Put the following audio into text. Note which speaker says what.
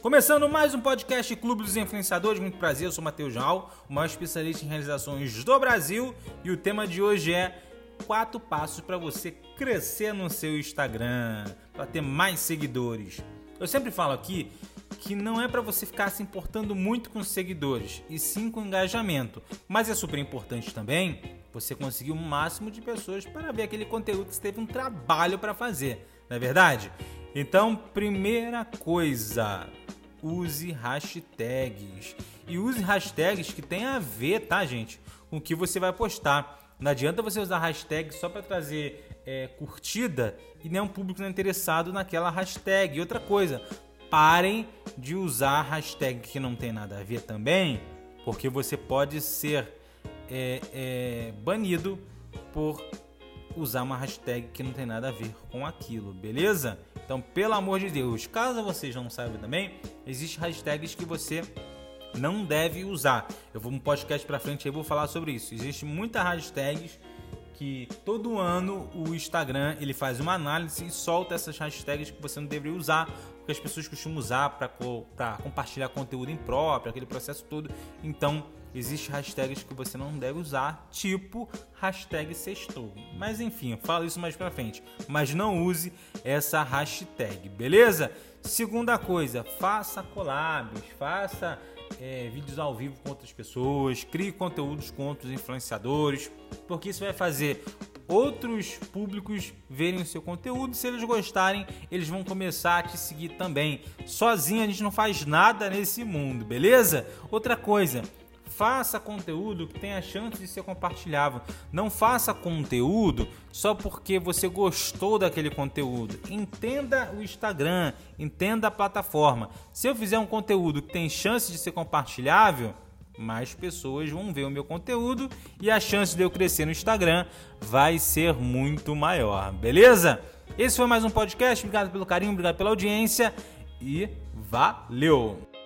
Speaker 1: Começando mais um podcast Clube dos Influenciadores, muito prazer, eu sou Matheus Jal, o maior especialista em realizações do Brasil e o tema de hoje é quatro passos para você crescer no seu Instagram, para ter mais seguidores. Eu sempre falo aqui que não é para você ficar se importando muito com seguidores, e sim com engajamento. Mas é super importante também você conseguir o máximo de pessoas para ver aquele conteúdo que você teve um trabalho para fazer, não é verdade? Então, primeira coisa, use hashtags. E use hashtags que tem a ver, tá, gente, com o que você vai postar. Não adianta você usar hashtag só para trazer é, curtida e nem um público não interessado naquela hashtag. E outra coisa, parem de usar hashtag que não tem nada a ver também, porque você pode ser é, é, banido por usar uma hashtag que não tem nada a ver com aquilo, beleza? Então, pelo amor de Deus, caso vocês não saibam também, existem hashtags que você não deve usar. Eu vou um podcast para frente e vou falar sobre isso. Existem muitas hashtags que todo ano o Instagram ele faz uma análise e solta essas hashtags que você não deveria usar, porque as pessoas costumam usar para compartilhar conteúdo impróprio, aquele processo todo. Então, existem hashtags que você não deve usar, tipo hashtag sextou. Mas enfim, eu falo isso mais pra frente. Mas não use essa hashtag, beleza? Segunda coisa, faça collabs, faça é, vídeos ao vivo com outras pessoas, crie conteúdos com outros influenciadores, porque isso vai fazer outros públicos verem o seu conteúdo. Se eles gostarem, eles vão começar a te seguir também. Sozinho a gente não faz nada nesse mundo, beleza? Outra coisa, faça conteúdo que tenha chance de ser compartilhável. Não faça conteúdo só porque você gostou daquele conteúdo. Entenda o Instagram, entenda a plataforma. Se eu fizer um conteúdo que tem chance de ser compartilhável, mais pessoas vão ver o meu conteúdo e a chance de eu crescer no Instagram vai ser muito maior, beleza? Esse foi mais um podcast. Obrigado pelo carinho, obrigado pela audiência e valeu!